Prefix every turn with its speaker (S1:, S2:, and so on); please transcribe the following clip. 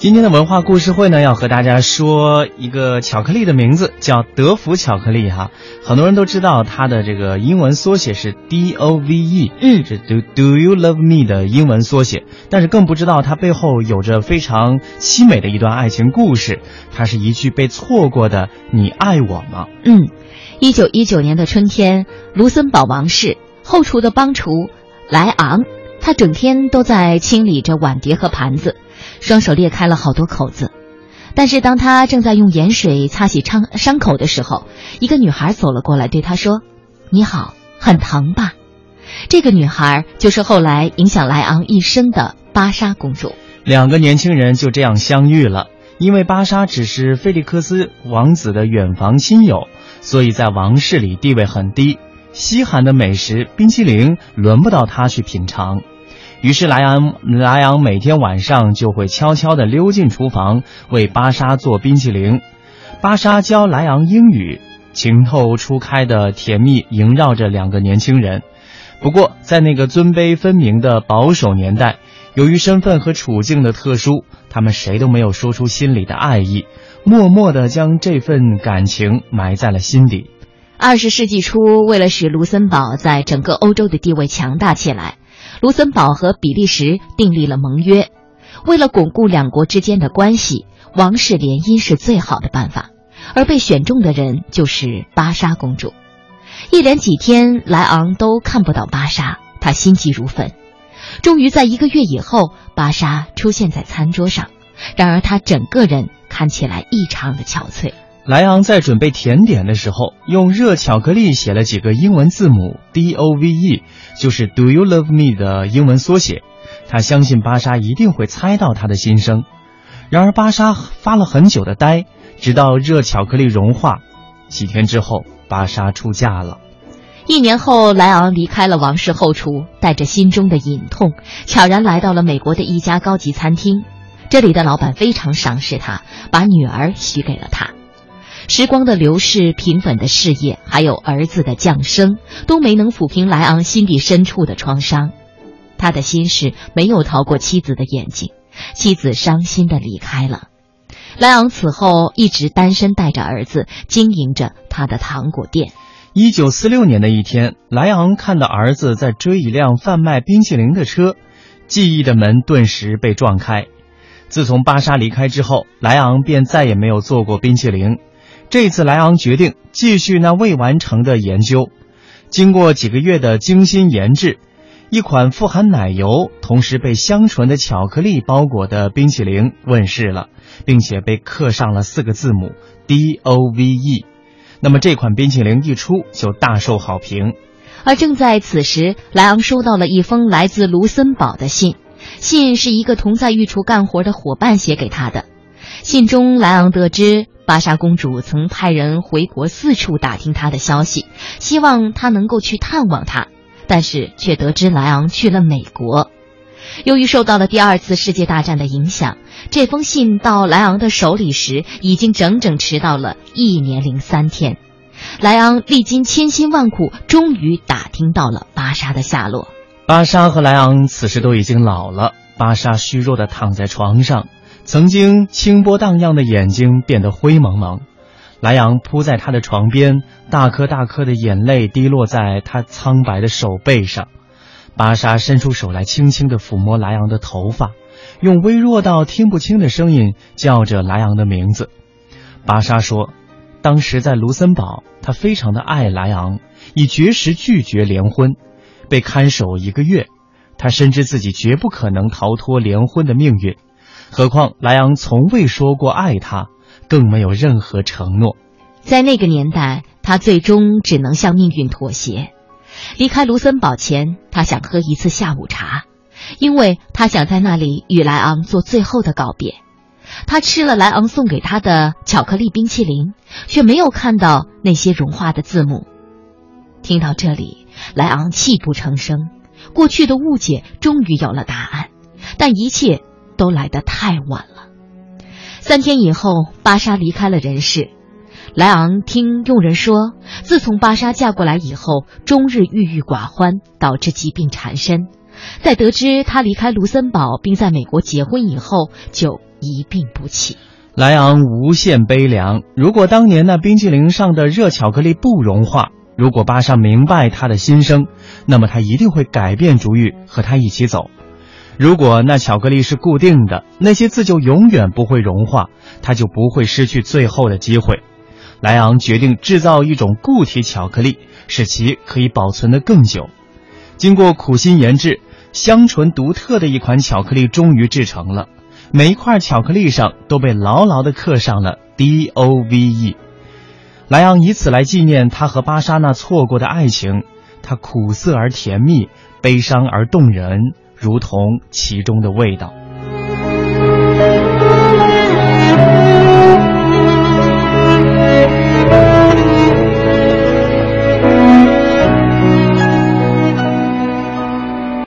S1: 今天的文化故事会呢，要和大家说一个巧克力的名字，叫德芙巧克力哈。很多人都知道它的这个英文缩写是 D O V E，
S2: 嗯
S1: 是 Do Do You Love Me 的英文缩写，但是更不知道它背后有着非常凄美的一段爱情故事。它是一句被错过的“你爱我吗
S2: 嗯，一九一九年的春天，卢森堡王室后厨的帮厨莱昂，他整天都在清理着碗碟和盘子，双手裂开了好多口子。但是当他正在用盐水擦洗伤伤口的时候，一个女孩走了过来，对他说：“你好，很疼吧？”这个女孩就是后来影响莱昂一生的芭莎公主。？”
S1: 两个年轻人就这样相遇了。因为芭莎只是菲利克斯王子的远房亲友，所以在王室里地位很低。稀罕的美食冰淇淋轮不到他去品尝，于是莱昂莱昂每天晚上就会悄悄地溜进厨房为芭莎做冰淇淋。芭莎教莱昂英语，情窦初开的甜蜜萦绕着两个年轻人。不过，在那个尊卑分明的保守年代，由于身份和处境的特殊，他们谁都没有说出心里的爱意，默默地将这份感情埋在了心底。
S2: 二十世纪初，为了使卢森堡在整个欧洲的地位强大起来，卢森堡和比利时订立了盟约。为了巩固两国之间的关系，王室联姻是最好的办法，而被选中的人就是芭莎公主。一连几天，莱昂都看不到芭莎，他心急如焚。终于在一个月以后，芭莎出现在餐桌上，然而她整个人看起来异常的憔悴。
S1: 莱昂在准备甜点的时候，用热巧克力写了几个英文字母 D O V E，就是 Do you love me 的英文缩写。他相信芭莎一定会猜到他的心声。然而芭莎发了很久的呆，直到热巧克力融化。几天之后，芭莎出嫁了。
S2: 一年后，莱昂离开了王室后厨，带着心中的隐痛，悄然来到了美国的一家高级餐厅。这里的老板非常赏识他，把女儿许给了他。时光的流逝、平稳的事业，还有儿子的降生，都没能抚平莱昂心底深处的创伤。他的心事没有逃过妻子的眼睛，妻子伤心的离开了。莱昂此后一直单身，带着儿子经营着他的糖果店。
S1: 一九四六年的一天，莱昂看到儿子在追一辆贩卖冰淇淋的车，记忆的门顿时被撞开。自从芭莎离开之后，莱昂便再也没有做过冰淇淋。这次，莱昂决定继续那未完成的研究。经过几个月的精心研制，一款富含奶油，同时被香醇的巧克力包裹的冰淇淋问世了，并且被刻上了四个字母 D O V E。那么这款冰淇淋一出就大受好评。
S2: 而正在此时，莱昂收到了一封来自卢森堡的信，信是一个同在御厨干活的伙伴写给他的。信中，莱昂得知芭莎公主曾派人回国四处打听他的消息，希望他能够去探望他，但是却得知莱昂去了美国。由于受到了第二次世界大战的影响，这封信到莱昂的手里时，已经整整迟到了一年零三天。莱昂历经千辛万苦，终于打听到了芭莎的下落。
S1: 芭莎和莱昂此时都已经老了，芭莎虚弱地躺在床上，曾经清波荡漾的眼睛变得灰蒙蒙。莱昂扑在他的床边，大颗大颗的眼泪滴落在他苍白的手背上。芭莎伸出手来，轻轻地抚摸莱昂的头发，用微弱到听不清的声音叫着莱昂的名字。芭莎说：“当时在卢森堡，他非常的爱莱昂，已绝食拒绝联婚，被看守一个月。他深知自己绝不可能逃脱联婚的命运，何况莱昂从未说过爱他，更没有任何承诺。
S2: 在那个年代，他最终只能向命运妥协。离开卢森堡前，他想喝一次下午茶，因为他想在那里与莱昂做最后的告别。他吃了莱昂送给他的巧克力冰淇淋，却没有看到那些融化的字母。听到这里，莱昂泣不成声。过去的误解终于有了答案，但一切都来得太晚了。三天以后，芭莎离开了人世。莱昂听佣人说，自从芭莎嫁过来以后，终日郁郁寡欢，导致疾病缠身。在得知她离开卢森堡并在美国结婚以后，就一病不起。
S1: 莱昂无限悲凉。如果当年那冰激凌上的热巧克力不融化，如果芭莎明白他的心声，那么他一定会改变主意和他一起走。如果那巧克力是固定的，那些字就永远不会融化，它就不会失去最后的机会。莱昂决定制造一种固体巧克力，使其可以保存得更久。经过苦心研制，香醇独特的一款巧克力终于制成了。每一块巧克力上都被牢牢地刻上了 D O V E。莱昂以此来纪念他和巴莎那错过的爱情，它苦涩而甜蜜，悲伤而动人，如同其中的味道。